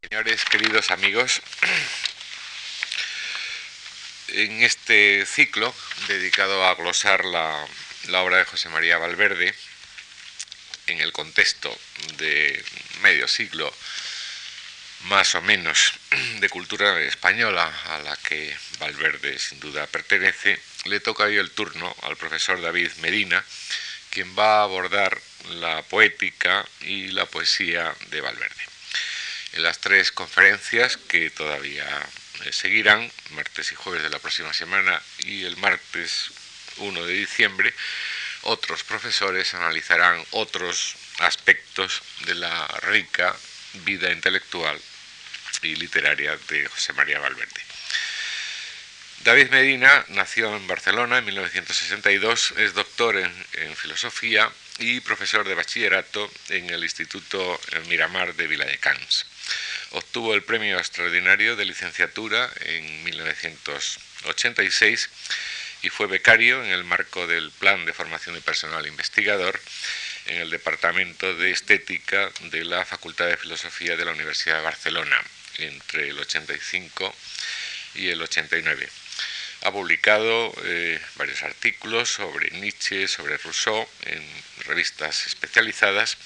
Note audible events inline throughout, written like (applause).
Señores, queridos amigos, (clears throat) en este ciclo dedicado a glosar la, obra de José María Valverde, en el contexto de medio siglo más o menos (clears throat) de cultura española a la que Valverde sin duda pertenece, le toca hoy el turno al profesor David Medina, quien va a abordar la poética y la poesía de Valverde. En las tres conferencias que todavía eh, seguirán, martes y jueves de la próxima semana y el martes 1 de diciembre, otros profesores analizarán otros aspectos de la rica vida intelectual y literaria de José María Valverde. David Medina nació en Barcelona en 1962, es doctor en, filosofía y profesor de bachillerato en el Instituto Miramar de Viladecans. Obtuvo el premio extraordinario de licenciatura en 1986 y fue becario en el marco del Plan de Formación de Personal Investigador en el Departamento de Estética de la Facultad de Filosofía de la Universidad de Barcelona entre el 85 y el 89. Ha publicado eh, varios artículos sobre Nietzsche, sobre Rousseau, en revistas especializadas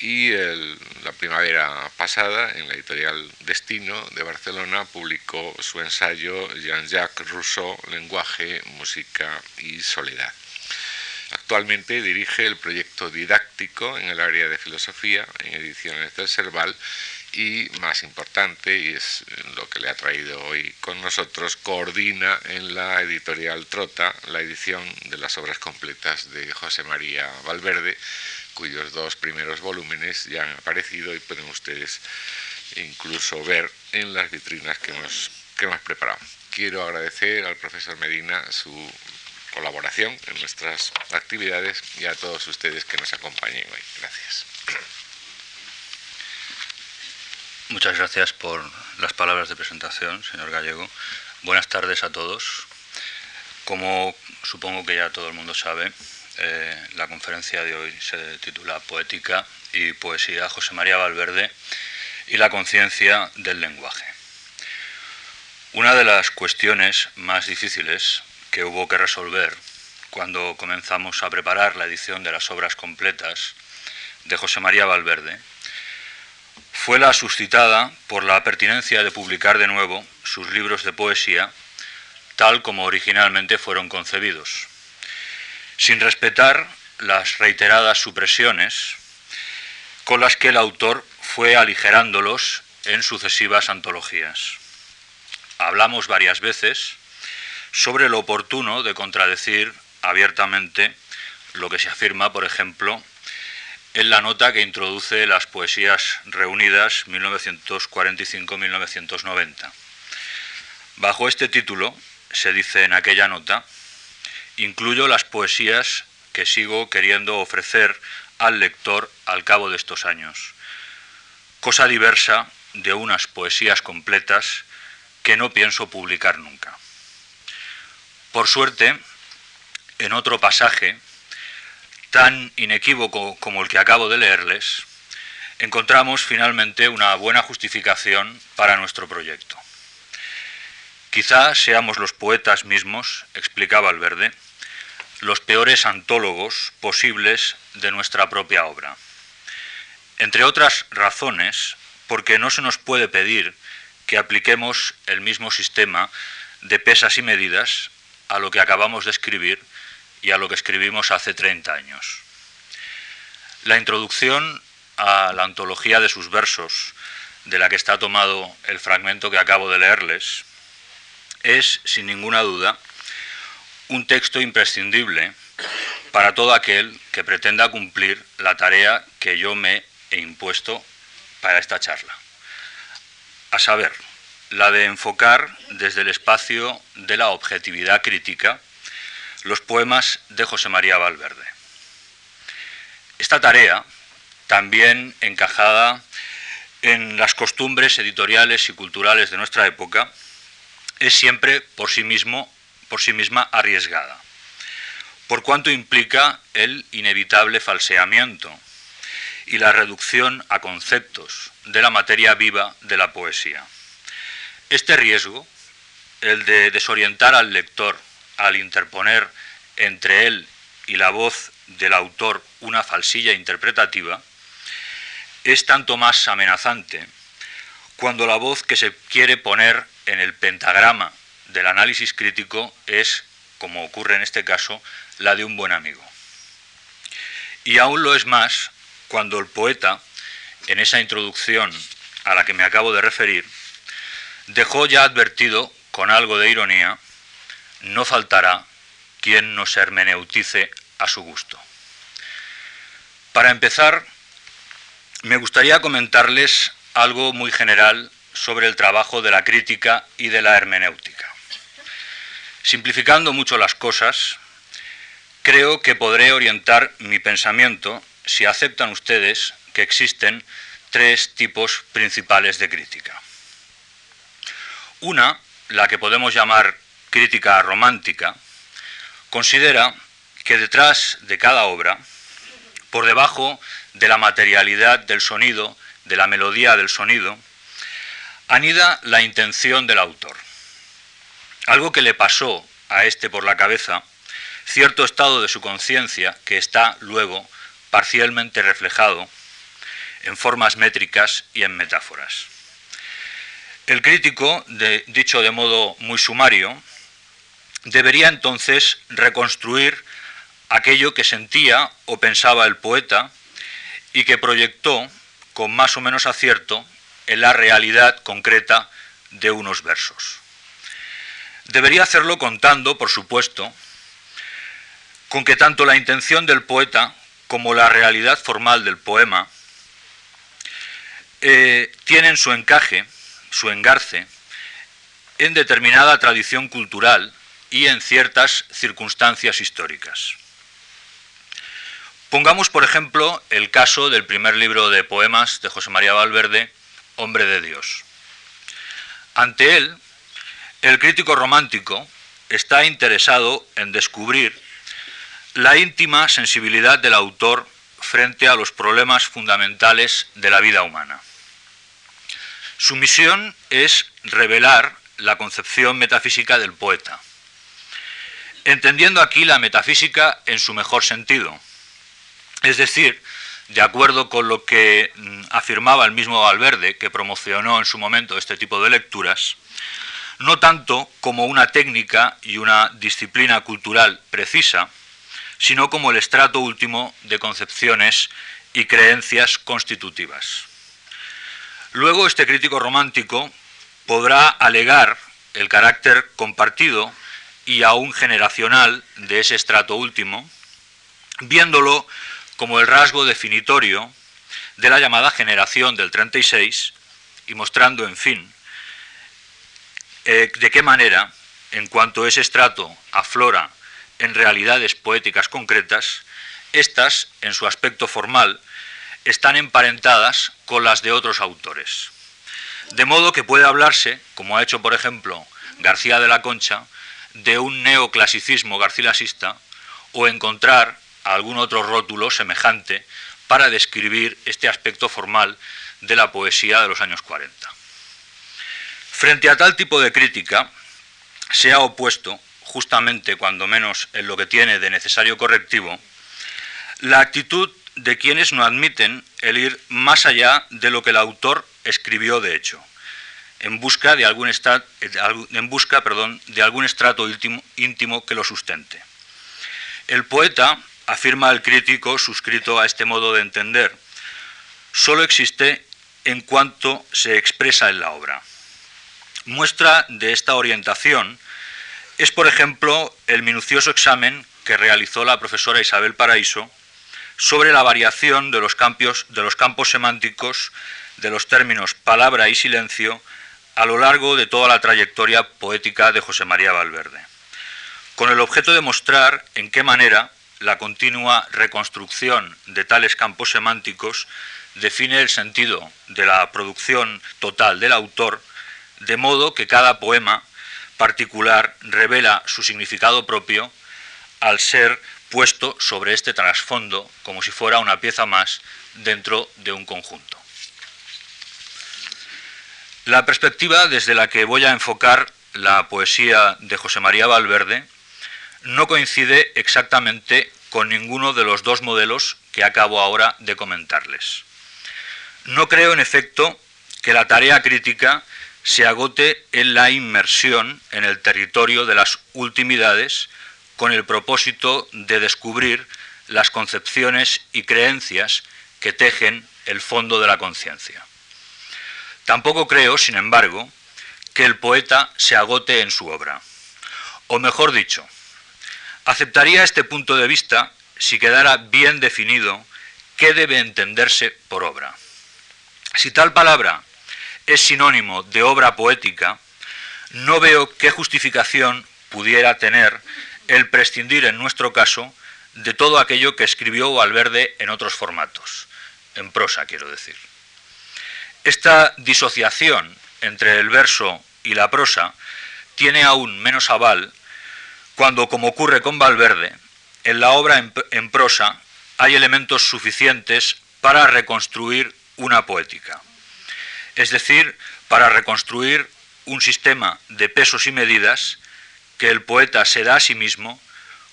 y la primavera pasada, en la editorial Destino de Barcelona, publicó su ensayo Jean-Jacques Rousseau, Lenguaje, Música y Soledad. Actualmente dirige el proyecto didáctico en el área de filosofía en ediciones del Serval y más importante, y es lo que le ha traído hoy con nosotros, coordina en la editorial Trota la edición de las obras completas de José María Valverde, cuyos dos primeros volúmenes ya han aparecido y pueden ustedes incluso ver en las vitrinas que hemos, que hemos preparado. Quiero agradecer al profesor Medina su colaboración en nuestras actividades y a todos ustedes que nos acompañen hoy. Gracias. Muchas gracias por las palabras de presentación, señor Gallego. Buenas tardes a todos. Como supongo que ya todo el mundo sabe, eh, la conferencia de hoy se titula Poética y Poesía José María Valverde y la conciencia del lenguaje. Una de las cuestiones más difíciles que hubo que resolver cuando comenzamos a preparar la edición de las obras completas de José María Valverde fue la suscitada por la pertinencia de publicar de nuevo sus libros de poesía tal como originalmente fueron concebidos, sin respetar las reiteradas supresiones con las que el autor fue aligerándolos en sucesivas antologías. Hablamos varias veces sobre lo oportuno de contradecir abiertamente lo que se afirma, por ejemplo, en la nota que introduce las poesías reunidas 1945-1990. Bajo este título se dice en aquella nota, incluyo las poesías que sigo queriendo ofrecer al lector al cabo de estos años, cosa diversa de unas poesías completas que no pienso publicar nunca. Por suerte, en otro pasaje tan inequívoco como el que acabo de leerles, encontramos finalmente una buena justificación para nuestro proyecto. Quizá seamos los poetas mismos, explicaba Alverde, los peores antólogos posibles de nuestra propia obra. Entre otras razones, porque no se nos puede pedir que apliquemos el mismo sistema de pesas y medidas a lo que acabamos de escribir y a lo que escribimos hace 30 años. La introducción a la antología de sus versos, de la que está tomado el fragmento que acabo de leerles, es, sin ninguna duda, un texto imprescindible para todo aquel que pretenda cumplir la tarea que yo me he impuesto para esta charla. A saber, la de enfocar desde el espacio de la objetividad crítica los poemas de José María Valverde. Esta tarea, también encajada en las costumbres editoriales y culturales de nuestra época, es siempre por sí mismo, por sí misma arriesgada, por cuanto implica el inevitable falseamiento y la reducción a conceptos de la materia viva de la poesía. Este riesgo, el de desorientar al lector al interponer entre él y la voz del autor una falsilla interpretativa, es tanto más amenazante cuando la voz que se quiere poner en el pentagrama del análisis crítico es, como ocurre en este caso, la de un buen amigo. Y aún lo es más cuando el poeta, en esa introducción a la que me acabo de referir, dejó ya advertido, con algo de ironía, no faltará quien nos hermeneutice a su gusto. Para empezar, me gustaría comentarles algo muy general sobre el trabajo de la crítica y de la hermenéutica. Simplificando mucho las cosas, creo que podré orientar mi pensamiento si aceptan ustedes que existen tres tipos principales de crítica. Una, la que podemos llamar crítica romántica, considera que detrás de cada obra, por debajo de la materialidad del sonido, de la melodía del sonido, anida la intención del autor. Algo que le pasó a este por la cabeza, cierto estado de su conciencia que está luego parcialmente reflejado en formas métricas y en metáforas. El crítico, dicho de modo muy sumario, debería entonces reconstruir aquello que sentía o pensaba el poeta y que proyectó con más o menos acierto en la realidad concreta de unos versos. Debería hacerlo contando, por supuesto, con que tanto la intención del poeta como la realidad formal del poema eh, tienen su encaje, su engarce, en determinada tradición cultural y en ciertas circunstancias históricas. Pongamos, por ejemplo, el caso del primer libro de poemas de José María Valverde, Hombre de Dios. Ante él, el crítico romántico está interesado en descubrir la íntima sensibilidad del autor frente a los problemas fundamentales de la vida humana. Su misión es revelar la concepción metafísica del poeta, entendiendo aquí la metafísica en su mejor sentido, es decir, de acuerdo con lo que mm, afirmaba el mismo Valverde, que promocionó en su momento este tipo de lecturas, no tanto como una técnica y una disciplina cultural precisa, sino como el estrato último de concepciones y creencias constitutivas. Luego este crítico romántico podrá alegar el carácter compartido y aún generacional de ese estrato último, viéndolo como el rasgo definitorio de la llamada generación del 36 y mostrando, en fin, eh, de qué manera, en cuanto ese estrato aflora en realidades poéticas concretas, estas, en su aspecto formal, están emparentadas con las de otros autores. De modo que puede hablarse, como ha hecho por ejemplo García de la Concha, de un neoclasicismo garcilasista o encontrar algún otro rótulo semejante para describir este aspecto formal de la poesía de los años 40. Frente a tal tipo de crítica, se ha opuesto, justamente cuando menos en lo que tiene de necesario correctivo, la actitud de quienes no admiten el ir más allá de lo que el autor escribió de hecho, en busca de algún, de algún estrato íntimo, íntimo que lo sustente. El poeta, afirma el crítico suscrito a este modo de entender, solo existe en cuanto se expresa en la obra. Muestra de esta orientación es, por ejemplo, el minucioso examen que realizó la profesora Isabel Paraíso sobre la variación de los, de los campos semánticos de los términos palabra y silencio a lo largo de toda la trayectoria poética de José María Valverde, con el objeto de mostrar en qué manera la continua reconstrucción de tales campos semánticos define el sentido de la producción total del autor, de modo que cada poema particular revela su significado propio al ser puesto sobre este trasfondo como si fuera una pieza más dentro de un conjunto. La perspectiva desde la que voy a enfocar la poesía de José María Valverde no coincide exactamente con ninguno de los dos modelos que acabo ahora de comentarles. No creo, en efecto, que la tarea crítica se agote en la inmersión en el territorio de las ultimidades con el propósito de descubrir las concepciones y creencias que tejen el fondo de la conciencia. Tampoco creo, sin embargo, que el poeta se agote en su obra. O mejor dicho, aceptaría este punto de vista si quedara bien definido qué debe entenderse por obra. Si tal palabra es sinónimo de obra poética, no veo qué justificación pudiera tener el prescindir en nuestro caso de todo aquello que escribió Valverde en otros formatos, en prosa quiero decir. Esta disociación entre el verso y la prosa tiene aún menos aval cuando, como ocurre con Valverde, en la obra en, prosa hay elementos suficientes para reconstruir una poética. Es decir, para reconstruir un sistema de pesos y medidas que el poeta se da a sí mismo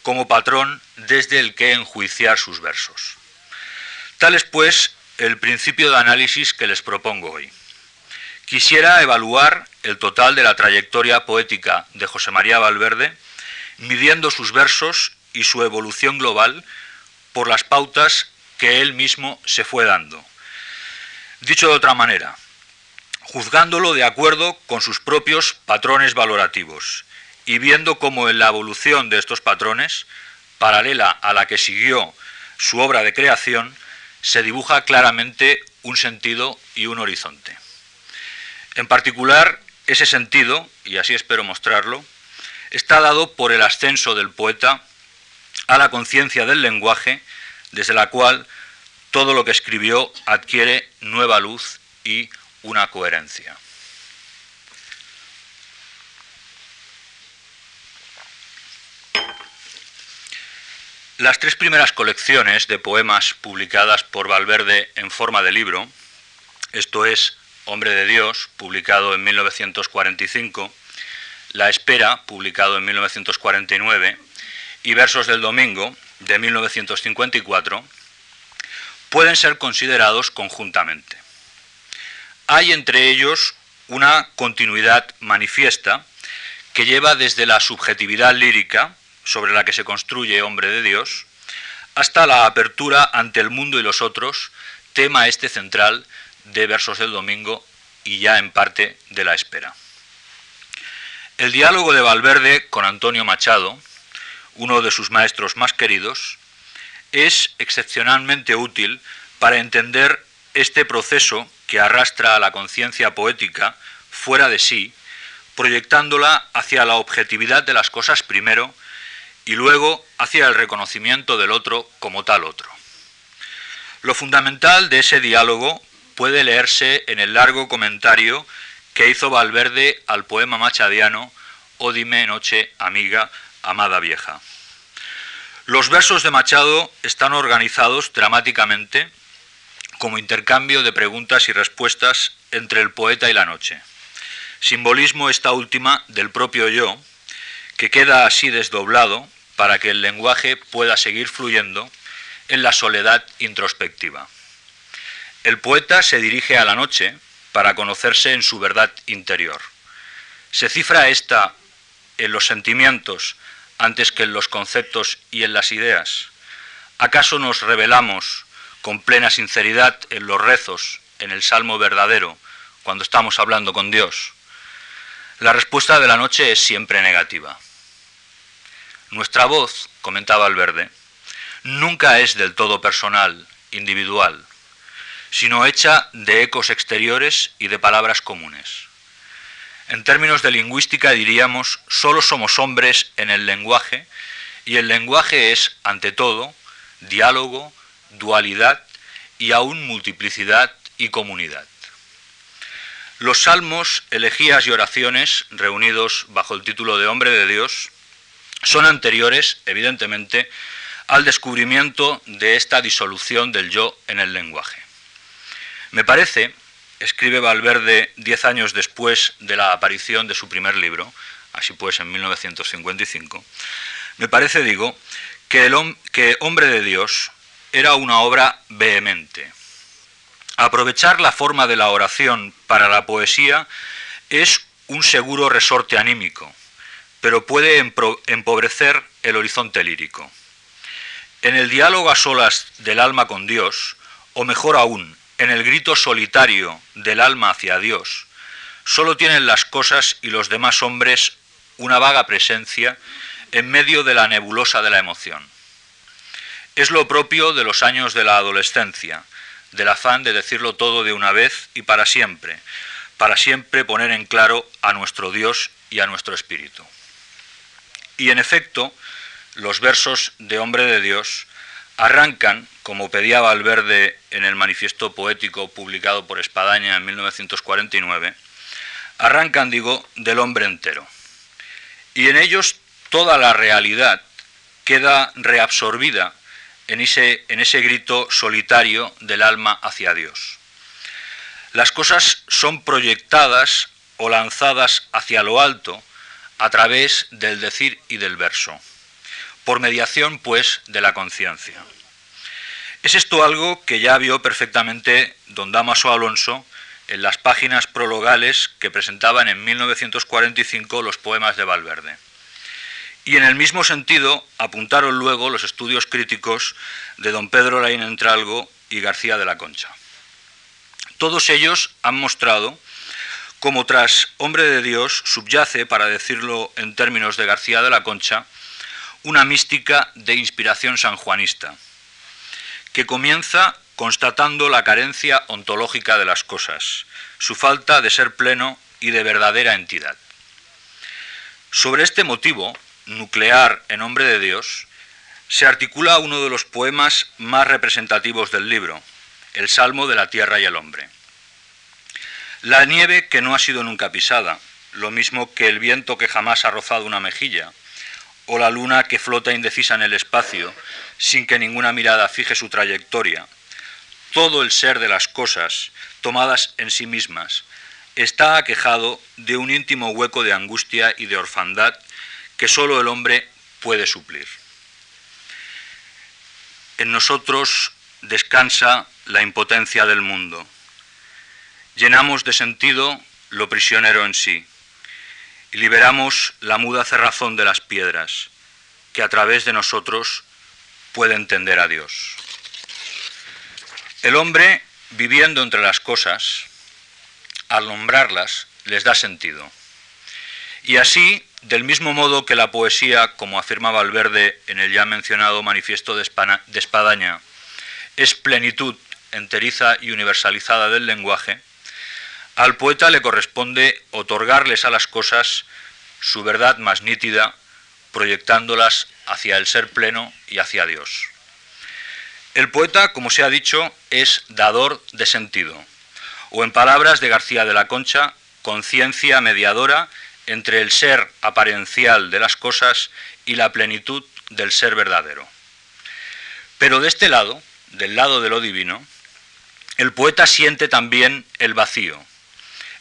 como patrón desde el que enjuiciar sus versos. Tal es, pues, el principio de análisis que les propongo hoy. Quisiera evaluar el total de la trayectoria poética de José María Valverde, midiendo sus versos y su evolución global por las pautas que él mismo se fue dando. Dicho de otra manera, juzgándolo de acuerdo con sus propios patrones valorativos y viendo cómo en la evolución de estos patrones, paralela a la que siguió su obra de creación, se dibuja claramente un sentido y un horizonte. En particular, ese sentido, y así espero mostrarlo, está dado por el ascenso del poeta a la conciencia del lenguaje, desde la cual todo lo que escribió adquiere nueva luz y una coherencia. Las tres primeras colecciones de poemas publicadas por Valverde en forma de libro, esto es Hombre de Dios, publicado en 1945, La Espera, publicado en 1949, y Versos del Domingo, de 1954, pueden ser considerados conjuntamente. Hay entre ellos una continuidad manifiesta que lleva desde la subjetividad lírica, sobre la que se construye Hombre de Dios, hasta la apertura ante el mundo y los otros, tema este central de Versos del Domingo y ya en parte de la espera. El diálogo de Valverde con Antonio Machado, uno de sus maestros más queridos, es excepcionalmente útil para entender este proceso que arrastra a la conciencia poética fuera de sí, proyectándola hacia la objetividad de las cosas primero y luego hacia el reconocimiento del otro como tal otro. Lo fundamental de ese diálogo puede leerse en el largo comentario que hizo Valverde al poema machadiano O dime noche, amiga, amada vieja. Los versos de Machado están organizados dramáticamente como intercambio de preguntas y respuestas entre el poeta y la noche. Simbolismo esta última del propio yo, que queda así desdoblado para que el lenguaje pueda seguir fluyendo en la soledad introspectiva. El poeta se dirige a la noche para conocerse en su verdad interior. ¿Se cifra esta en los sentimientos antes que en los conceptos y en las ideas? ¿Acaso nos revelamos con plena sinceridad en los rezos, en el salmo verdadero, cuando estamos hablando con Dios? La respuesta de la noche es siempre negativa. Nuestra voz, comentaba Alverde, nunca es del todo personal, individual sino hecha de ecos exteriores y de palabras comunes. En términos de lingüística diríamos, solo somos hombres en el lenguaje y el lenguaje es, ante todo, diálogo, dualidad y aún multiplicidad y comunidad. Los salmos, elegías y oraciones, reunidos bajo el título de Hombre de Dios, son anteriores, evidentemente, al descubrimiento de esta disolución del yo en el lenguaje. Me parece, escribe Valverde diez años después de la aparición de su primer libro, así pues en 1955, me parece, digo, que, el, que Hombre de Dios era una obra vehemente. Aprovechar la forma de la oración para la poesía es un seguro resorte anímico, pero puede empobrecer el horizonte lírico. En el diálogo a solas del alma con Dios, o mejor aún, en el grito solitario del alma hacia Dios, solo tienen las cosas y los demás hombres una vaga presencia en medio de la nebulosa de la emoción. Es lo propio de los años de la adolescencia, del afán de decirlo todo de una vez y para siempre, para siempre poner en claro a nuestro Dios y a nuestro Espíritu. Y en efecto, los versos de Hombre de Dios arrancan, como pedía Valverde en el manifiesto poético publicado por Espadaña en 1949, arrancan, digo, del hombre entero. Y en ellos toda la realidad queda reabsorbida en ese, en ese grito solitario del alma hacia Dios. Las cosas son proyectadas o lanzadas hacia lo alto a través del decir y del verso, por mediación, pues, de la conciencia. Es esto algo que ya vio perfectamente don Damaso Alonso en las páginas prologales que presentaban en 1945 los poemas de Valverde. Y en el mismo sentido apuntaron luego los estudios críticos de don Pedro Laín Entralgo y García de la Concha. Todos ellos han mostrado cómo tras Hombre de Dios subyace, para decirlo en términos de García de la Concha, una mística de inspiración sanjuanista, que comienza constatando la carencia ontológica de las cosas, su falta de ser pleno y de verdadera entidad. Sobre este motivo, nuclear en Hombre de Dios, se articula uno de los poemas más representativos del libro, el Salmo de la Tierra y el Hombre. La nieve que no ha sido nunca pisada, lo mismo que el viento que jamás ha rozado una mejilla, o la luna que flota indecisa en el espacio, sin que ninguna mirada fije su trayectoria. Todo el ser de las cosas, tomadas en sí mismas, está aquejado de un íntimo hueco de angustia y de orfandad que sólo el hombre puede suplir. En nosotros descansa la impotencia del mundo. Llenamos de sentido lo prisionero en sí y liberamos la muda cerrazón de las piedras que a través de nosotros puede entender a Dios. El hombre, viviendo entre las cosas, al nombrarlas, les da sentido. Y así, del mismo modo que la poesía, como afirma Valverde en el ya mencionado manifiesto de Espadaña, es plenitud enteriza y universalizada del lenguaje, al poeta le corresponde otorgarles a las cosas su verdad más nítida, proyectándolas hacia el ser pleno y hacia Dios. El poeta, como se ha dicho, es dador de sentido, o en palabras de García de la Concha, conciencia mediadora entre el ser aparencial de las cosas y la plenitud del ser verdadero. Pero de este lado, del lado de lo divino, el poeta siente también el vacío,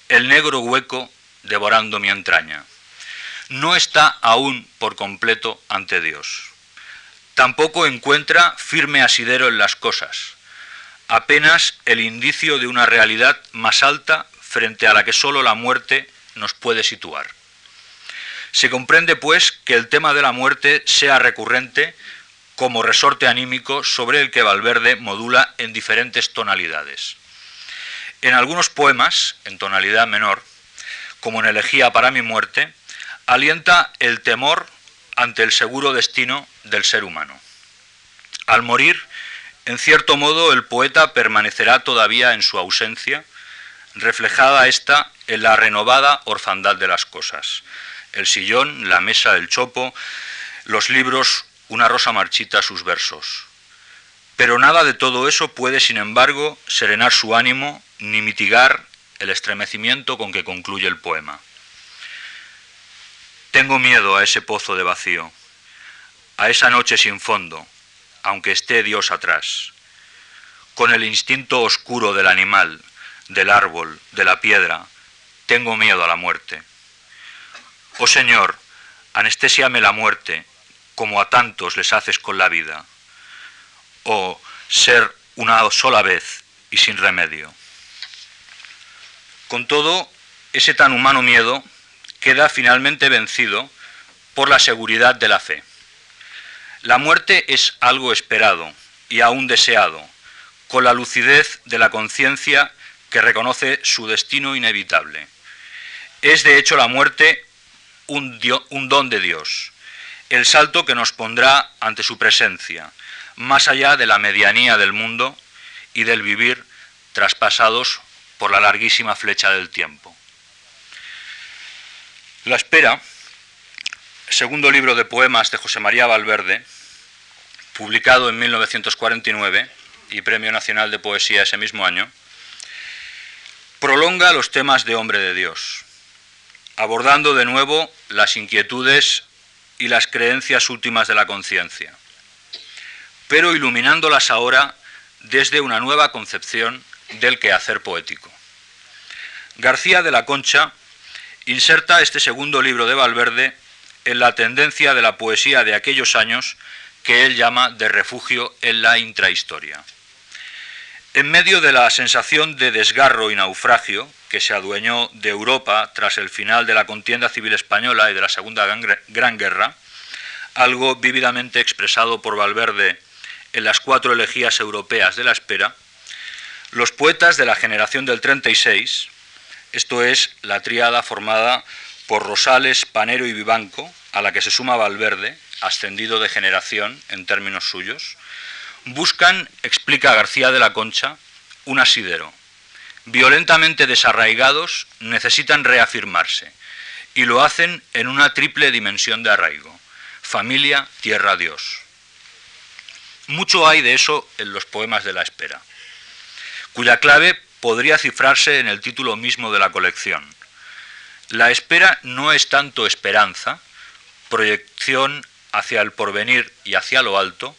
el negro hueco devorando mi entraña. No está aún por completo ante Dios. Tampoco encuentra firme asidero en las cosas, apenas el indicio de una realidad más alta frente a la que sólo la muerte nos puede situar. Se comprende, pues, que el tema de la muerte sea recurrente como resorte anímico sobre el que Valverde modula en diferentes tonalidades. En algunos poemas, en tonalidad menor, como en Elegía para mi muerte, alienta el temor ante el seguro destino del ser humano. Al morir, en cierto modo, el poeta permanecerá todavía en su ausencia, reflejada esta en la renovada orfandad de las cosas. El sillón, la mesa, el chopo, los libros, una rosa marchita sus versos. Pero nada de todo eso puede, sin embargo, serenar su ánimo ni mitigar el estremecimiento con que concluye el poema. Tengo miedo a ese pozo de vacío, a esa noche sin fondo, aunque esté Dios atrás. Con el instinto oscuro del animal, del árbol, de la piedra, tengo miedo a la muerte. Oh Señor, anestésiame la muerte, como a tantos les haces con la vida. Oh, ser una sola vez y sin remedio. Con todo, ese tan humano miedo queda finalmente vencido por la seguridad de la fe. La muerte es algo esperado y aún deseado, con la lucidez de la conciencia que reconoce su destino inevitable. Es de hecho la muerte un, don de Dios, el salto que nos pondrá ante su presencia, más allá de la medianía del mundo y del vivir traspasados por la larguísima flecha del tiempo. La espera, segundo libro de poemas de José María Valverde, publicado en 1949 y Premio Nacional de Poesía ese mismo año, prolonga los temas de hombre de Dios, abordando de nuevo las inquietudes y las creencias últimas de la conciencia, pero iluminándolas ahora desde una nueva concepción del quehacer poético. García de la Concha inserta este segundo libro de Valverde en la tendencia de la poesía de aquellos años que él llama de refugio en la intrahistoria. En medio de la sensación de desgarro y naufragio que se adueñó de Europa tras el final de la contienda civil española y de la Segunda Gran Guerra, algo vívidamente expresado por Valverde en las cuatro elegías europeas de la espera, los poetas de la generación del 36, esto es la tríada formada por Rosales, Panero y Vivanco, a la que se suma Valverde, ascendido de generación en términos suyos, buscan, explica García de la Concha, un asidero. Violentamente desarraigados, necesitan reafirmarse, y lo hacen en una triple dimensión de arraigo, familia, tierra, Dios. Mucho hay de eso en los poemas de la espera, cuya clave podría cifrarse en el título mismo de la colección. La espera no es tanto esperanza, proyección hacia el porvenir y hacia lo alto,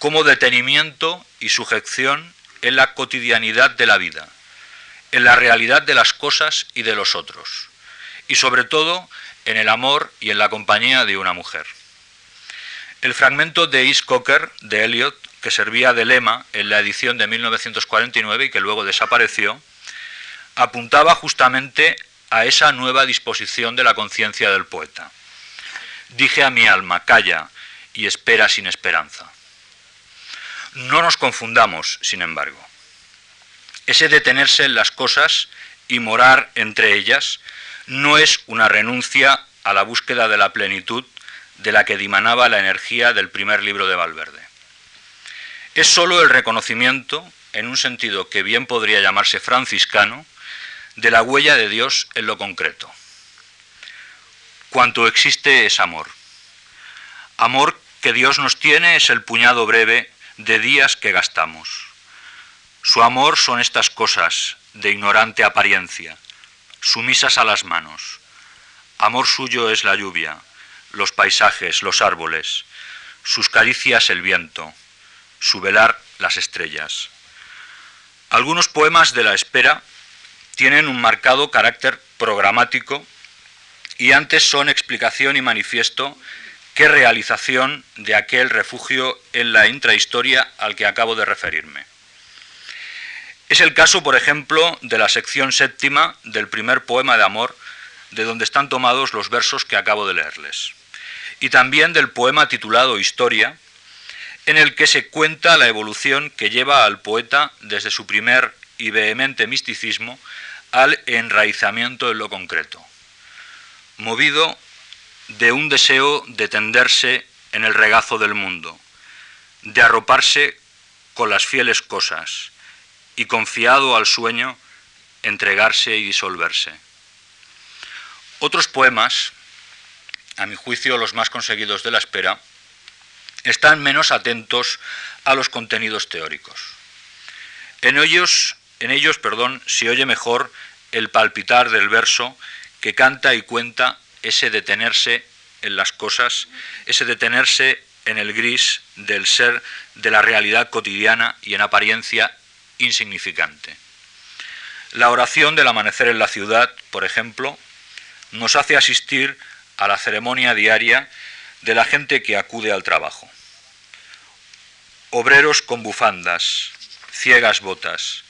como detenimiento y sujeción en la cotidianidad de la vida, en la realidad de las cosas y de los otros, y sobre todo en el amor y en la compañía de una mujer. El fragmento de East Cocker de Eliot que servía de lema en la edición de 1949 y que luego desapareció, apuntaba justamente a esa nueva disposición de la conciencia del poeta. Dije a mi alma, calla y espera sin esperanza. No nos confundamos, sin embargo. Ese detenerse en las cosas y morar entre ellas no es una renuncia a la búsqueda de la plenitud de la que dimanaba la energía del primer libro de Valverde es sólo el reconocimiento, en un sentido que bien podría llamarse franciscano, de la huella de Dios en lo concreto. Cuanto existe es amor. Amor que Dios nos tiene es el puñado breve de días que gastamos. Su amor son estas cosas de ignorante apariencia, sumisas a las manos. Amor suyo es la lluvia, los paisajes, los árboles, sus caricias el viento, su velar las estrellas. Algunos poemas de la espera tienen un marcado carácter programático y antes son explicación y manifiesto que realización de aquel refugio en la intrahistoria al que acabo de referirme. Es el caso, por ejemplo, de la sección séptima del primer poema de amor, de donde están tomados los versos que acabo de leerles, y también del poema titulado Historia, en el que se cuenta la evolución que lleva al poeta desde su primer y vehemente misticismo al enraizamiento en lo concreto, movido de un deseo de tenderse en el regazo del mundo, de arroparse con las fieles cosas y confiado al sueño, entregarse y disolverse. Otros poemas, a mi juicio los más conseguidos de la espera, están menos atentos a los contenidos teóricos. En ellos, en ellos perdón, se oye mejor el palpitar del verso que canta y cuenta ese detenerse en las cosas, ese detenerse en el gris del ser de la realidad cotidiana y en apariencia insignificante. La oración del amanecer en la ciudad, por ejemplo, nos hace asistir a la ceremonia diaria de la gente que acude al trabajo. Obreros con bufandas, ciegas botas,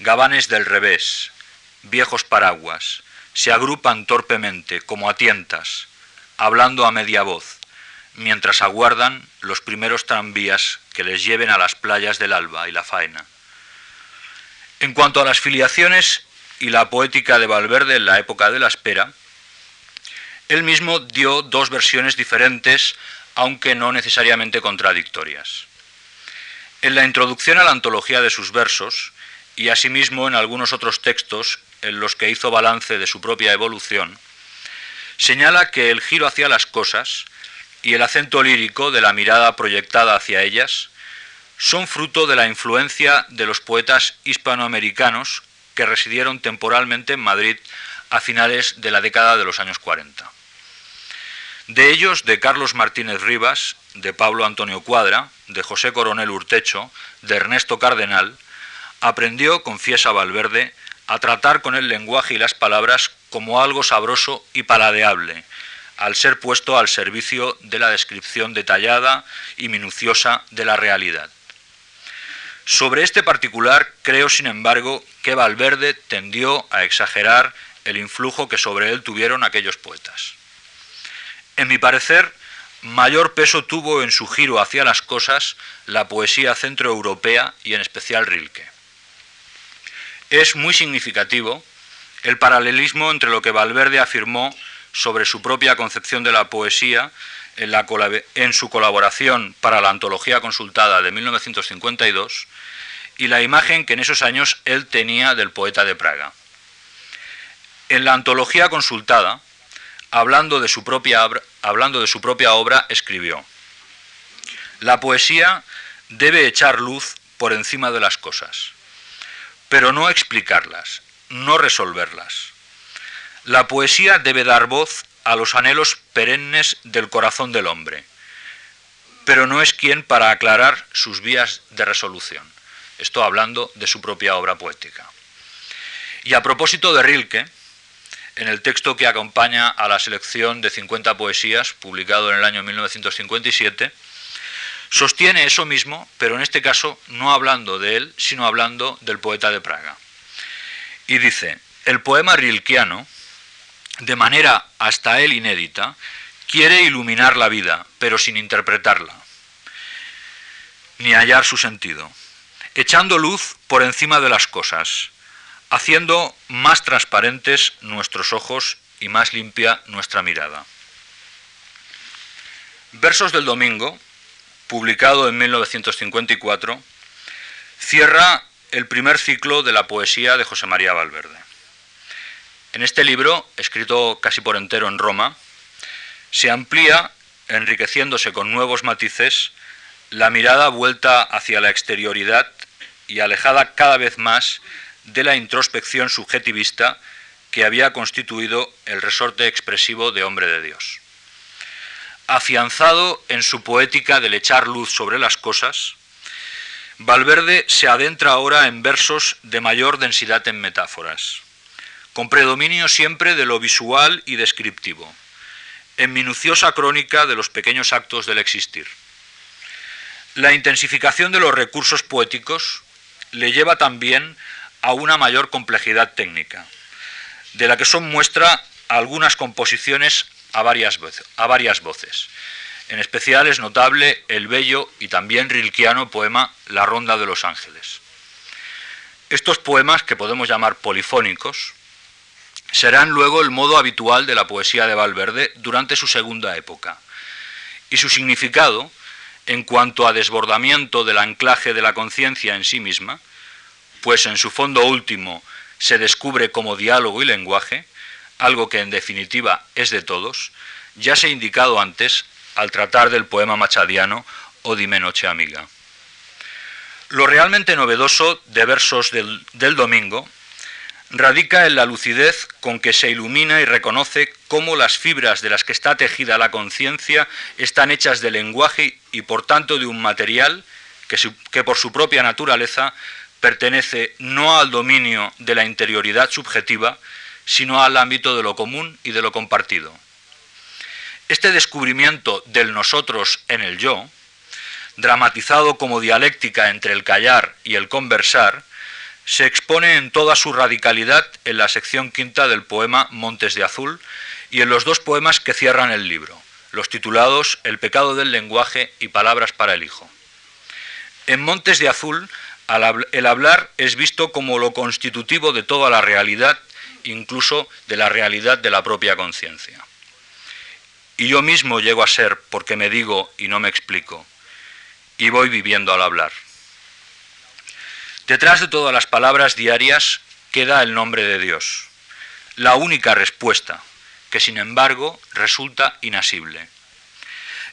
gabanes del revés, viejos paraguas, se agrupan torpemente, como a tientas, hablando a media voz, mientras aguardan los primeros tranvías que les lleven a las playas del alba y la faena. En cuanto a las filiaciones y la poética de Valverde en la época de la espera, él mismo dio dos versiones diferentes, aunque no necesariamente contradictorias. En la introducción a la antología de sus versos, y asimismo en algunos otros textos en los que hizo balance de su propia evolución, señala que el giro hacia las cosas y el acento lírico de la mirada proyectada hacia ellas son fruto de la influencia de los poetas hispanoamericanos que residieron temporalmente en Madrid a finales de la década de los años 40. De ellos, de Carlos Martínez Rivas, de Pablo Antonio Cuadra, de José Coronel Urtecho, de Ernesto Cardenal, aprendió, confiesa Valverde, a tratar con el lenguaje y las palabras como algo sabroso y paladeable, al ser puesto al servicio de la descripción detallada y minuciosa de la realidad. Sobre este particular creo, sin embargo, que Valverde tendió a exagerar el influjo que sobre él tuvieron aquellos poetas. En mi parecer, mayor peso tuvo en su giro hacia las cosas la poesía centroeuropea y en especial Rilke. Es muy significativo el paralelismo entre lo que Valverde afirmó sobre su propia concepción de la poesía en, su colaboración para la antología consultada de 1952 y la imagen que en esos años él tenía del poeta de Praga. En la antología consultada, hablando de su propia obra, escribió, La poesía debe echar luz por encima de las cosas pero no explicarlas, no resolverlas. La poesía debe dar voz a los anhelos perennes del corazón del hombre, pero no es quien para aclarar sus vías de resolución. Esto hablando de su propia obra poética. Y a propósito de Rilke, en el texto que acompaña a la selección de 50 poesías, publicado en el año 1957, Sostiene eso mismo, pero en este caso no hablando de él, sino hablando del poeta de Praga. Y dice, el poema rilkiano, de manera hasta él inédita, quiere iluminar la vida, pero sin interpretarla, ni hallar su sentido, echando luz por encima de las cosas, haciendo más transparentes nuestros ojos y más limpia nuestra mirada. Versos del domingo, publicado en 1954, cierra el primer ciclo de la poesía de José María Valverde. En este libro, escrito casi por entero en Roma, se amplía, enriqueciéndose con nuevos matices, la mirada vuelta hacia la exterioridad y alejada cada vez más de la introspección subjetivista que había constituido el resorte expresivo de Hombre de Dios afianzado en su poética del echar luz sobre las cosas, Valverde se adentra ahora en versos de mayor densidad en metáforas, con predominio siempre de lo visual y descriptivo, en minuciosa crónica de los pequeños actos del existir. La intensificación de los recursos poéticos le lleva también a una mayor complejidad técnica, de la que son muestra algunas composiciones a varias, a varias voces. En especial es notable el bello y también rilkiano poema La Ronda de los Ángeles. Estos poemas, que podemos llamar polifónicos, serán luego el modo habitual de la poesía de Valverde durante su segunda época. Y su significado, en cuanto a desbordamiento del anclaje de la conciencia en sí misma, pues en su fondo último se descubre como diálogo y lenguaje, algo que en definitiva es de todos, ya se ha indicado antes al tratar del poema machadiano O dime noche amiga. Lo realmente novedoso de versos del, del domingo radica en la lucidez con que se ilumina y reconoce cómo las fibras de las que está tejida la conciencia están hechas de lenguaje y por tanto de un material que, que, por su propia naturaleza pertenece no al dominio de la interioridad subjetiva, sino al ámbito de lo común y de lo compartido. Este descubrimiento del nosotros en el yo, dramatizado como dialéctica entre el callar y el conversar, se expone en toda su radicalidad en la sección quinta del poema Montes de Azul y en los dos poemas que cierran el libro, los titulados El pecado del lenguaje y Palabras para el Hijo. En Montes de Azul, el hablar es visto como lo constitutivo de toda la realidad, incluso de la realidad de la propia conciencia. Y yo mismo llego a ser porque me digo y no me explico, y voy viviendo al hablar. Detrás de todas las palabras diarias queda el nombre de Dios, la única respuesta, que sin embargo resulta inasible.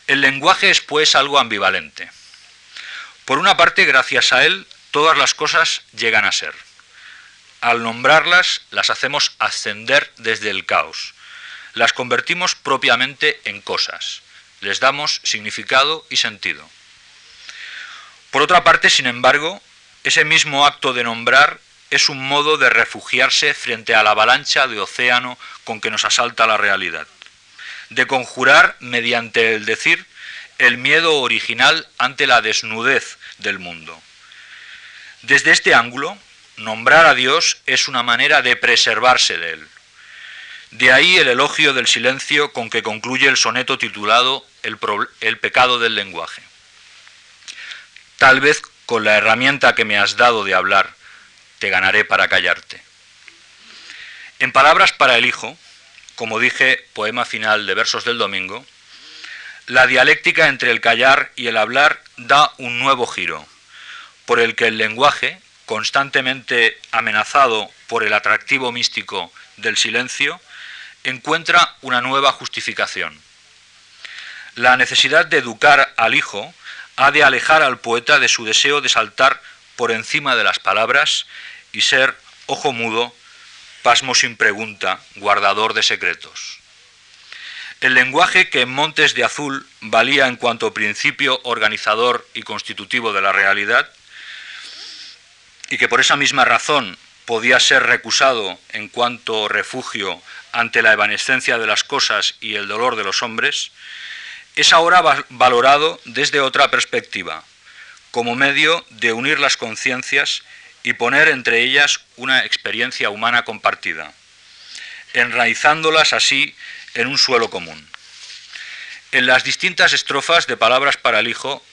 El lenguaje es pues algo ambivalente. Por una parte, gracias a él, todas las cosas llegan a ser. Al nombrarlas, las hacemos ascender desde el caos. Las convertimos propiamente en cosas. Les damos significado y sentido. Por otra parte, sin embargo, ese mismo acto de nombrar es un modo de refugiarse frente a la avalancha de océano con que nos asalta la realidad, de conjurar mediante el decir el miedo original ante la desnudez del mundo. Desde este ángulo, nombrar a Dios es una manera de preservarse de él. De ahí el elogio del silencio con que concluye el soneto titulado El, el pecado del lenguaje. Tal vez con la herramienta que me has dado de hablar, te ganaré para callarte. En Palabras para el Hijo, como dije, poema final de versos del domingo, la dialéctica entre el callar y el hablar da un nuevo giro, por el que el lenguaje, constantemente amenazado por el atractivo místico del silencio, encuentra una nueva justificación. La necesidad de educar al hijo ha de alejar al poeta de su deseo de saltar por encima de las palabras y ser ojo mudo, pasmo sin pregunta, guardador de secretos. El lenguaje que en Montes de Azul valía en cuanto principio organizador y constitutivo de la realidad, y que por esa misma razón podía ser recusado en cuanto refugio ante la evanescencia de las cosas y el dolor de los hombres, es ahora valorado desde otra perspectiva, como medio de unir las conciencias y poner entre ellas una experiencia humana compartida, enraizándolas así en un suelo común. En las distintas estrofas de Palabras para el Hijo,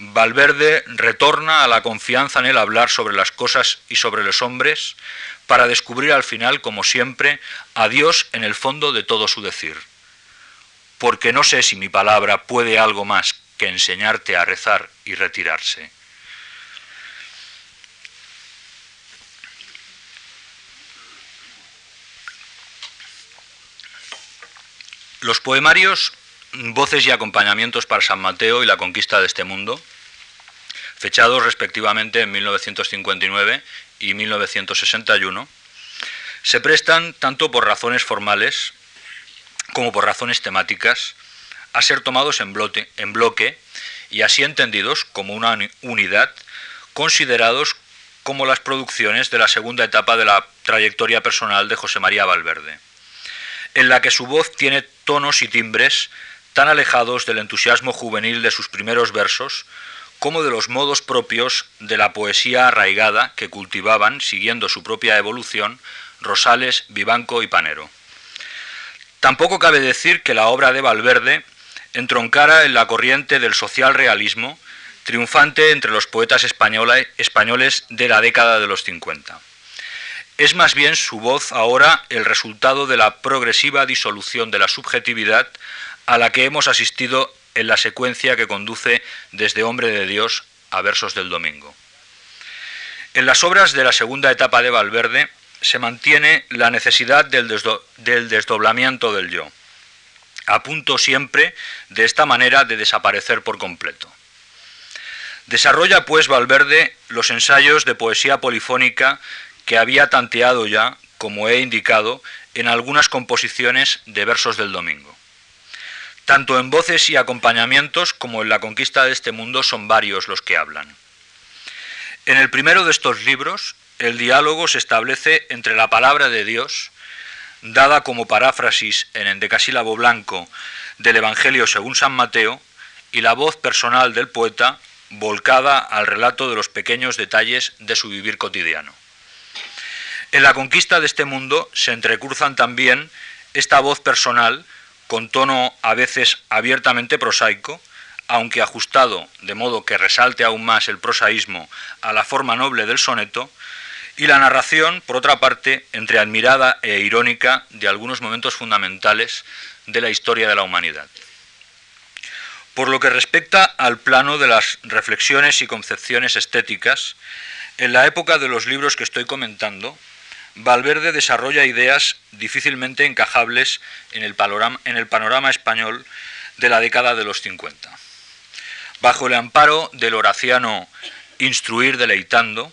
Valverde retorna a la confianza en el hablar sobre las cosas y sobre los hombres para descubrir al final, como siempre, a Dios en el fondo de todo su decir porque no sé si mi palabra puede algo más que enseñarte a rezar y retirarse. Los poemarios, voces y acompañamientos para San Mateo y la conquista de este mundo, fechados respectivamente en 1959 y 1961, se prestan tanto por razones formales como por razones temáticas, a ser tomados en, en bloque y así entendidos como una unidad, considerados como las producciones de la segunda etapa de la trayectoria personal de José María Valverde, en la que su voz tiene tonos y timbres tan alejados del entusiasmo juvenil de sus primeros versos como de los modos propios de la poesía arraigada que cultivaban, siguiendo su propia evolución, Rosales, Vivanco y Panero. Tampoco cabe decir que la obra de Valverde entroncara en la corriente del social realismo, triunfante entre los poetas españoles de la década de los 50. Es más bien su voz ahora el resultado de la progresiva disolución de la subjetividad a la que hemos asistido en la secuencia que conduce desde Hombre de Dios a versos del domingo. En las obras de la segunda etapa de Valverde se mantiene la necesidad del, desdoblamiento del yo, a punto siempre de esta manera de desaparecer por completo. Desarrolla pues Valverde los ensayos de poesía polifónica que había tanteado ya como he indicado, en algunas composiciones de versos del domingo. Tanto en voces y acompañamientos como en la conquista de este mundo son varios los que hablan. En el primero de estos libros, el diálogo se establece entre la palabra de Dios, dada como paráfrasis en endecasílabo blanco del Evangelio según San Mateo, y la voz personal del poeta, volcada al relato de los pequeños detalles de su vivir cotidiano. En la conquista de este mundo se entrecruzan también esta voz personal, con tono a veces abiertamente prosaico, aunque ajustado de modo que resalte aún más el prosaísmo a la forma noble del soneto, y la narración, por otra parte, entre admirada e irónica de algunos momentos fundamentales de la historia de la humanidad. Por lo que respecta al plano de las reflexiones y concepciones estéticas, en la época de los libros que estoy comentando, Valverde desarrolla ideas difícilmente encajables en el, panorama, español de la década de los 50. Bajo el amparo del horaciano instruir deleitando,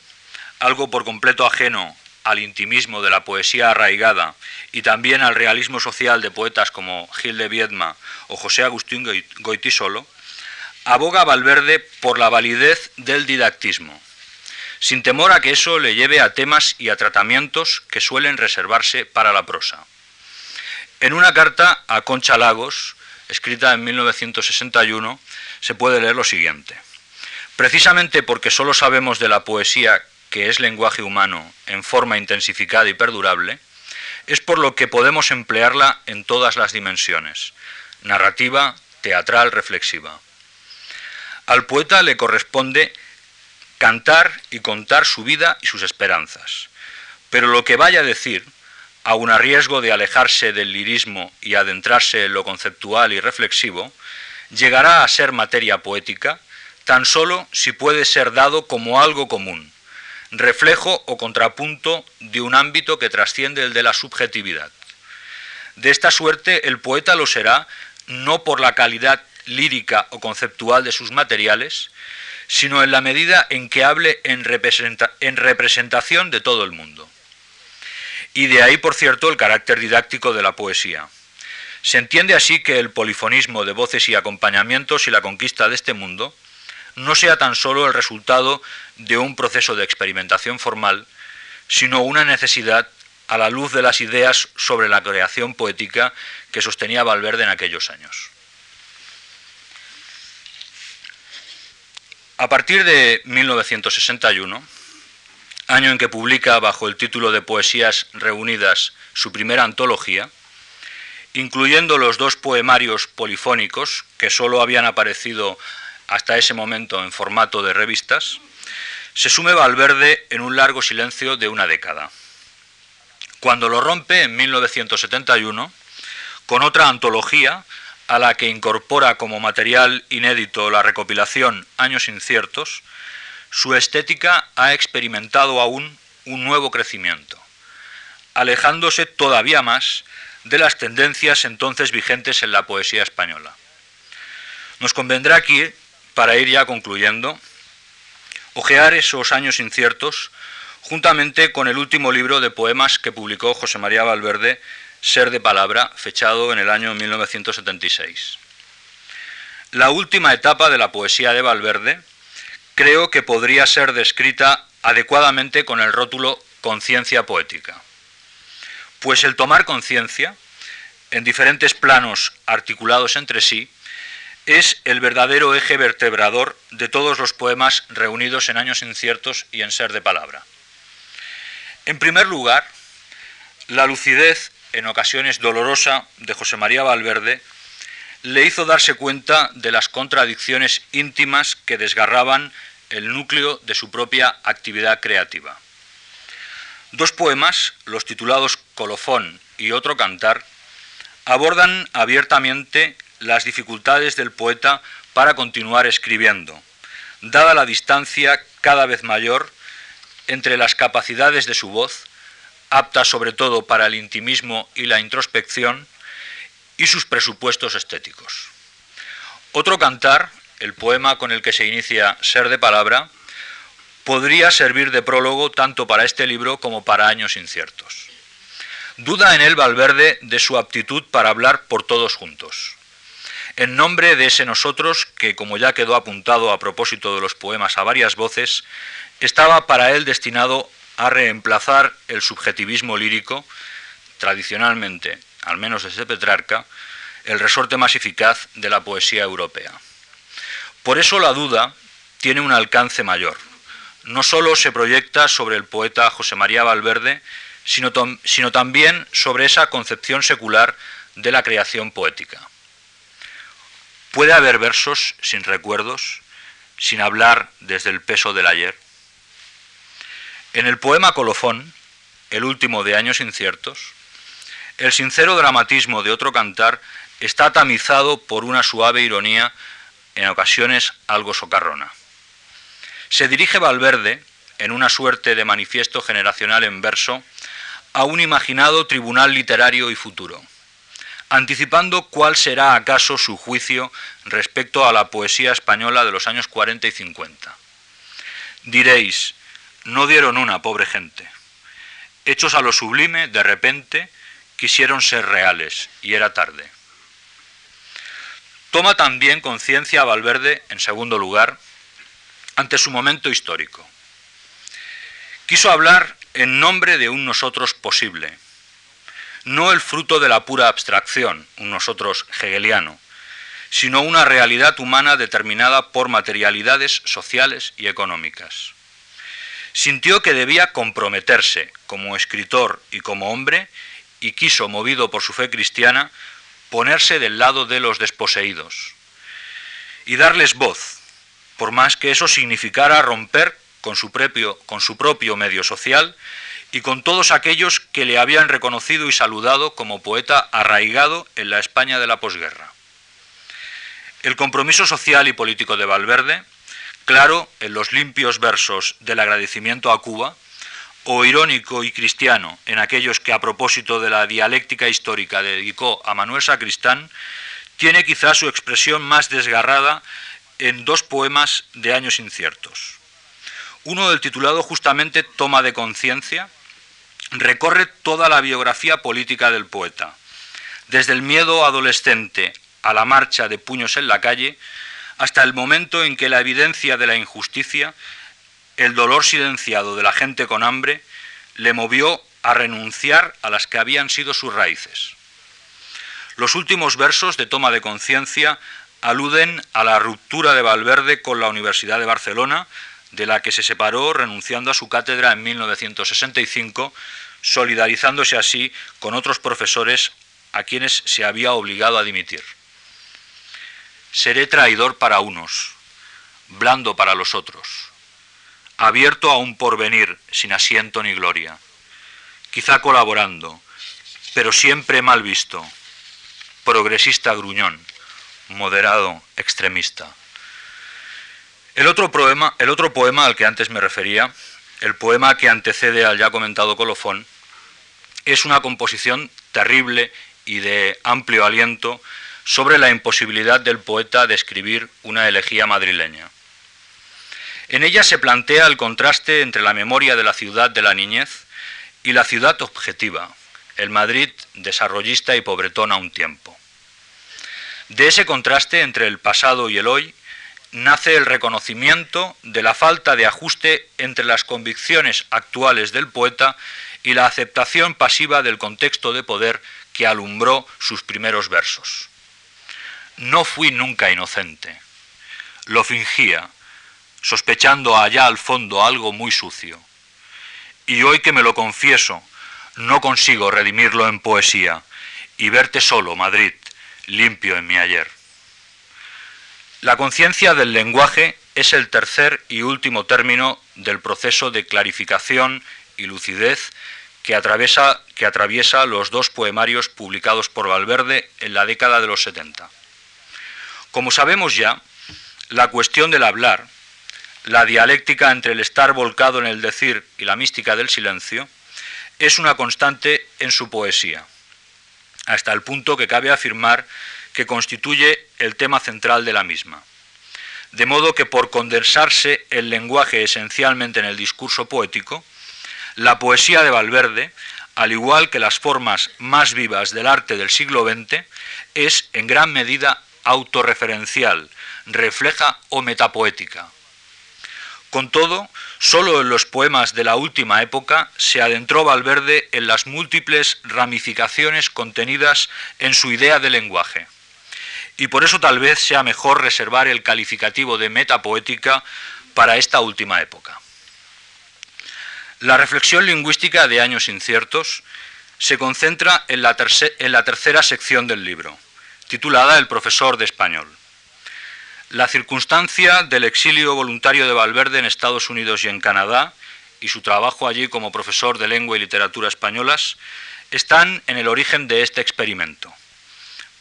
algo por completo ajeno al intimismo de la poesía arraigada y también al realismo social de poetas como Gil de Viedma o José Agustín Goitisolo, aboga Valverde por la validez del didactismo, sin temor a que eso le lleve a temas y a tratamientos que suelen reservarse para la prosa. En una carta a Concha Lagos, escrita en 1961, se puede leer lo siguiente. Precisamente porque solo sabemos de la poesía que es lenguaje humano en forma intensificada y perdurable, es por lo que podemos emplearla en todas las dimensiones, narrativa, teatral, reflexiva. Al poeta le corresponde cantar y contar su vida y sus esperanzas, pero lo que vaya a decir, aun a riesgo de alejarse del lirismo y adentrarse en lo conceptual y reflexivo, llegará a ser materia poética tan solo si puede ser dado como algo común, reflejo o contrapunto de un ámbito que trasciende el de la subjetividad. De esta suerte, el poeta lo será no por la calidad lírica o conceptual de sus materiales, sino en la medida en que hable en, representación de todo el mundo. Y de ahí, por cierto, el carácter didáctico de la poesía. Se entiende así que el polifonismo de voces y acompañamientos y la conquista de este mundo no sea tan solo el resultado de un proceso de experimentación formal, sino una necesidad a la luz de las ideas sobre la creación poética que sostenía Valverde en aquellos años. A partir de 1961, año en que publica bajo el título de Poesías Reunidas su primera antología, incluyendo los dos poemarios polifónicos que sólo habían aparecido hasta ese momento en formato de revistas, se sume Valverde en un largo silencio de una década. Cuando lo rompe en 1971, con otra antología a la que incorpora como material inédito la recopilación Años Inciertos, su estética ha experimentado aún un nuevo crecimiento, alejándose todavía más de las tendencias entonces vigentes en la poesía española. Nos convendrá aquí para ir ya concluyendo, ojear esos años inciertos juntamente con el último libro de poemas que publicó José María Valverde, Ser de Palabra, fechado en el año 1976. La última etapa de la poesía de Valverde creo que podría ser descrita adecuadamente con el rótulo conciencia poética. Pues el tomar conciencia, en diferentes planos articulados entre sí, es el verdadero eje vertebrador de todos los poemas reunidos en Años Inciertos y en Ser de Palabra. En primer lugar, la lucidez, en ocasiones dolorosa, de José María Valverde le hizo darse cuenta de las contradicciones íntimas que desgarraban el núcleo de su propia actividad creativa. Dos poemas, los titulados Colofón y Otro Cantar, abordan abiertamente las dificultades del poeta para continuar escribiendo, dada la distancia cada vez mayor entre las capacidades de su voz, apta sobre todo para el intimismo y la introspección, y sus presupuestos estéticos. Otro cantar, el poema con el que se inicia Ser de Palabra, podría servir de prólogo tanto para este libro como para años inciertos. Duda en él Valverde de su aptitud para hablar por todos juntos. En nombre de ese nosotros, que como ya quedó apuntado a propósito de los poemas a varias voces, estaba para él destinado a reemplazar el subjetivismo lírico, tradicionalmente, al menos desde Petrarca, el resorte más eficaz de la poesía europea. Por eso la duda tiene un alcance mayor. No sólo se proyecta sobre el poeta José María Valverde, sino, sino también sobre esa concepción secular de la creación poética. ¿Puede haber versos sin recuerdos, sin hablar desde el peso del ayer? En el poema Colofón, el último de Años Inciertos, el sincero dramatismo de otro cantar está tamizado por una suave ironía, en ocasiones algo socarrona. Se dirige Valverde, en una suerte de manifiesto generacional en verso, a un imaginado tribunal literario y futuro anticipando cuál será acaso su juicio respecto a la poesía española de los años 40 y 50. Diréis, no dieron una, pobre gente. Hechos a lo sublime, de repente, quisieron ser reales, y era tarde. Toma también conciencia Valverde, en segundo lugar, ante su momento histórico. Quiso hablar en nombre de un nosotros posible, no el fruto de la pura abstracción, un nosotros hegeliano, sino una realidad humana determinada por materialidades sociales y económicas. Sintió que debía comprometerse como escritor y como hombre y quiso, movido por su fe cristiana, ponerse del lado de los desposeídos y darles voz, por más que eso significara romper con su propio, con su propio medio social y con todos aquellos que le habían reconocido y saludado como poeta arraigado en la España de la posguerra. El compromiso social y político de Valverde, claro en los limpios versos del agradecimiento a Cuba, o irónico y cristiano en aquellos que a propósito de la dialéctica histórica dedicó a Manuel Sacristán, tiene quizás su expresión más desgarrada en dos poemas de años inciertos. Uno del titulado justamente Toma de conciencia, recorre toda la biografía política del poeta, desde el miedo adolescente a la marcha de puños en la calle, hasta el momento en que la evidencia de la injusticia, el dolor silenciado de la gente con hambre, le movió a renunciar a las que habían sido sus raíces. Los últimos versos de toma de conciencia aluden a la ruptura de Valverde con la Universidad de Barcelona, de la que se separó renunciando a su cátedra en 1965, solidarizándose así con otros profesores a quienes se había obligado a dimitir. Seré traidor para unos, blando para los otros, abierto a un porvenir sin asiento ni gloria, quizá colaborando, pero siempre mal visto, progresista gruñón, moderado extremista. El otro, poema, el otro poema al que antes me refería, el poema que antecede al ya comentado colofón, es una composición terrible y de amplio aliento sobre la imposibilidad del poeta de escribir una elegía madrileña. En ella se plantea el contraste entre la memoria de la ciudad de la niñez y la ciudad objetiva, el Madrid desarrollista y pobretón a un tiempo. De ese contraste entre el pasado y el hoy nace el reconocimiento de la falta de ajuste entre las convicciones actuales del poeta y la aceptación pasiva del contexto de poder que alumbró sus primeros versos. No fui nunca inocente. Lo fingía, sospechando allá al fondo algo muy sucio. Y hoy que me lo confieso, no consigo redimirlo en poesía y verte solo, Madrid, limpio en mi ayer. La conciencia del lenguaje es el tercer y último término del proceso de clarificación y lucidez que atraviesa, los dos poemarios publicados por Valverde en la década de los 70. Como sabemos ya, la cuestión del hablar, la dialéctica entre el estar volcado en el decir y la mística del silencio, es una constante en su poesía, hasta el punto que cabe afirmar que constituye el tema central de la misma. De modo que por condensarse el lenguaje esencialmente en el discurso poético, la poesía de Valverde al igual que las formas más vivas del arte del siglo XX, es en gran medida autorreferencial, refleja o metapoética. Con todo, solo en los poemas de la última época se adentró Valverde en las múltiples ramificaciones contenidas en su idea de lenguaje. Y por eso tal vez sea mejor reservar el calificativo de metapoética para esta última época. La reflexión lingüística de años inciertos se concentra en la, tercera sección del libro, titulada El profesor de español. La circunstancia del exilio voluntario de Valverde en Estados Unidos y en Canadá y su trabajo allí como profesor de lengua y literatura españolas están en el origen de este experimento,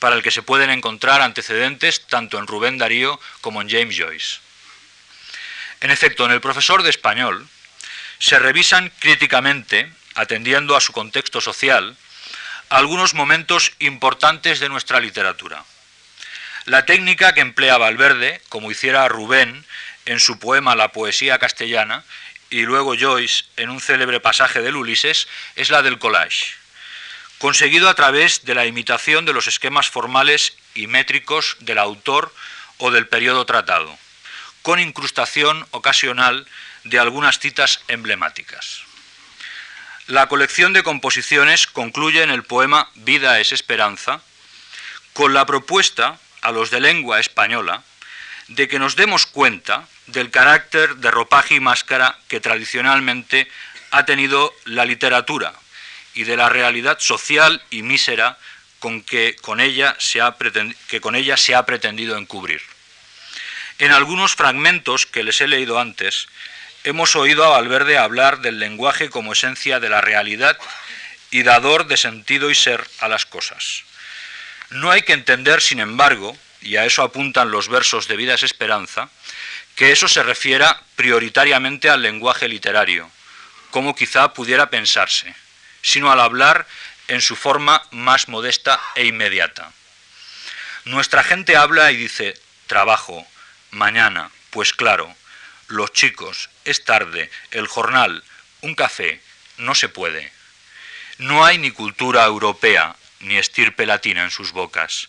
para el que se pueden encontrar antecedentes tanto en Rubén Darío como en James Joyce. En efecto, en el profesor de español, se revisan críticamente, atendiendo a su contexto social, algunos momentos importantes de nuestra literatura. La técnica que emplea Valverde, como hiciera Rubén en su poema La poesía castellana, y luego Joyce en un célebre pasaje del Ulises, es la del collage, conseguido a través de la imitación de los esquemas formales y métricos del autor o del periodo tratado, con incrustación ocasional de algunas citas emblemáticas. La colección de composiciones concluye en el poema Vida es Esperanza, con la propuesta a los de lengua española de que nos demos cuenta del carácter de ropaje y máscara que tradicionalmente ha tenido la literatura y de la realidad social y mísera con que con ella se ha, que con ella se ha pretendido encubrir. En algunos fragmentos que les he leído antes, hemos oído a Valverde hablar del lenguaje como esencia de la realidad y dador de sentido y ser a las cosas. No hay que entender, sin embargo, y a eso apuntan los versos de Vidas Esperanza, que eso se refiera prioritariamente al lenguaje literario, como quizá pudiera pensarse, sino al hablar en su forma más modesta e inmediata. Nuestra gente habla y dice trabajo, mañana, pues claro, los chicos, es tarde, el jornal, un café, no se puede. No hay ni cultura europea ni estirpe latina en sus bocas,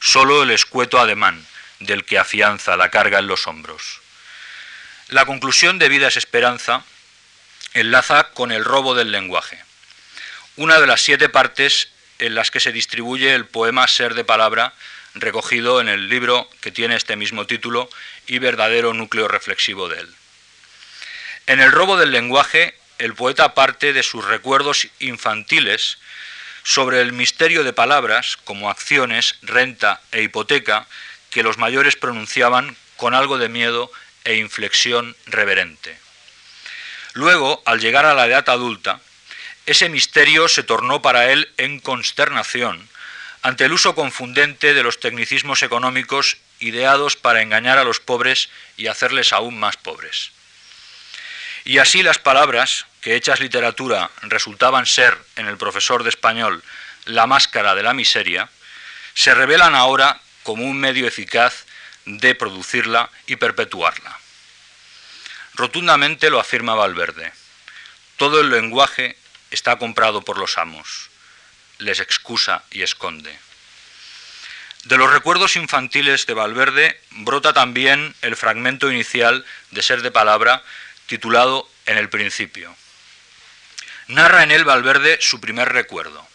solo el escueto ademán del que afianza la carga en los hombros. La conclusión de Vida es Esperanza enlaza con el robo del lenguaje, una de las siete partes en las que se distribuye el poema Ser de Palabra recogido en el libro que tiene este mismo título y verdadero núcleo reflexivo de él. En el robo del lenguaje, el poeta parte de sus recuerdos infantiles sobre el misterio de palabras como acciones, renta e hipoteca que los mayores pronunciaban con algo de miedo e inflexión reverente. Luego, al llegar a la edad adulta, ese misterio se tornó para él en consternación ante el uso confundente de los tecnicismos económicos ideados para engañar a los pobres y hacerles aún más pobres. Y así las palabras, que hechas literatura resultaban ser en el profesor de español la máscara de la miseria, se revelan ahora como un medio eficaz de producirla y perpetuarla. Rotundamente lo afirma Valverde. Todo el lenguaje está comprado por los amos les excusa y esconde. De los recuerdos infantiles de Valverde brota también el fragmento inicial de Ser de Palabra titulado En el principio. Narra en él Valverde su primer recuerdo,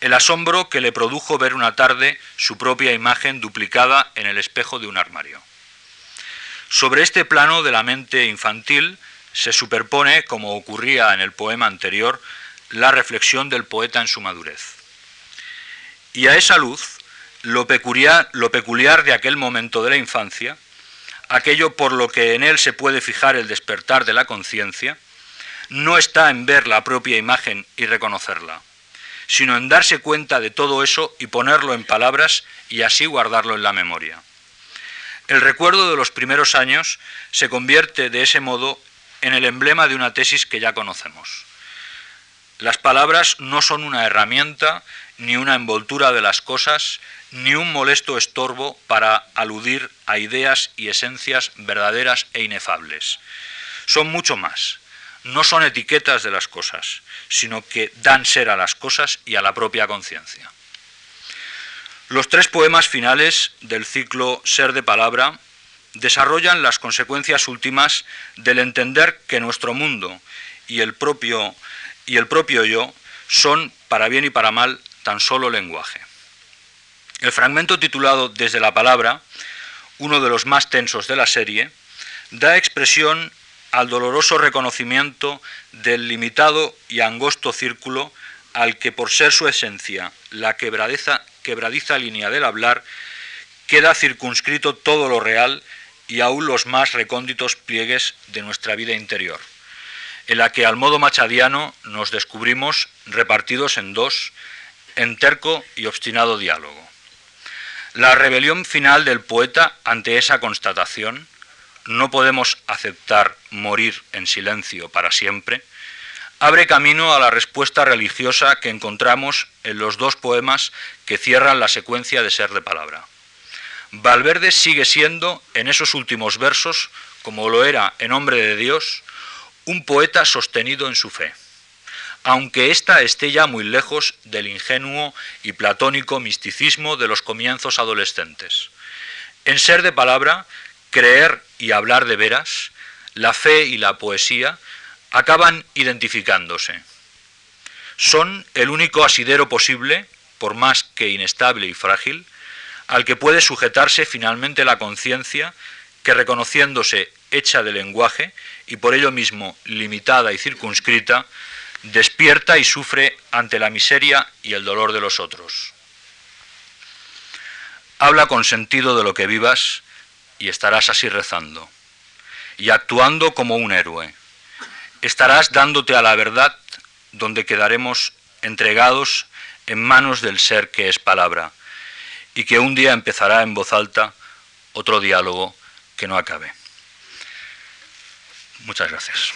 el asombro que le produjo ver una tarde su propia imagen duplicada en el espejo de un armario. Sobre este plano de la mente infantil se superpone, como ocurría en el poema anterior, la reflexión del poeta en su madurez. Y a esa luz, lo peculiar, lo peculiar de aquel momento de la infancia, aquello por lo que en él se puede fijar el despertar de la conciencia, no está en ver la propia imagen y reconocerla, sino en darse cuenta de todo eso y ponerlo en palabras y así guardarlo en la memoria. El recuerdo de los primeros años se convierte de ese modo en el emblema de una tesis que ya conocemos. Las palabras no son una herramienta, ni una envoltura de las cosas, ni un molesto estorbo para aludir a ideas y esencias verdaderas e inefables. Son mucho más. no son etiquetas de las cosas, sino que dan ser a las cosas y a la propia conciencia. Los tres poemas finales del ciclo Ser de Palabra desarrollan las consecuencias últimas del entender que nuestro mundo y el propio, y el propio yo son, para bien y para mal, tan solo lenguaje. El fragmento titulado Desde la palabra, uno de los más tensos de la serie, da expresión al doloroso reconocimiento del limitado y angosto círculo al que por ser su esencia la quebradiza, línea del hablar, queda circunscrito todo lo real y aún los más recónditos pliegues de nuestra vida interior, en la que al modo machadiano nos descubrimos repartidos en dos, en terco y obstinado diálogo. La rebelión final del poeta ante esa constatación, no podemos aceptar morir en silencio para siempre, abre camino a la respuesta religiosa que encontramos en los dos poemas que cierran la secuencia de Ser de Palabra. Valverde sigue siendo, en esos últimos versos, como lo era en Hombre de Dios, un poeta sostenido en su fe, aunque ésta esté ya muy lejos del ingenuo y platónico misticismo de los comienzos adolescentes. En Ser de Palabra creer y hablar de veras, la fe y la poesía acaban identificándose. Son el único asidero posible, por más que inestable y frágil, al que puede sujetarse finalmente la conciencia, que reconociéndose hecha de lenguaje y por ello mismo limitada y circunscrita, despierta y sufre ante la miseria y el dolor de los otros. Habla con sentido de lo que vivas y estarás así rezando y actuando como un héroe. Estarás dándote a la verdad donde quedaremos entregados en manos del ser que es palabra y que un día empezará en voz alta otro diálogo que no acabe. Muchas gracias.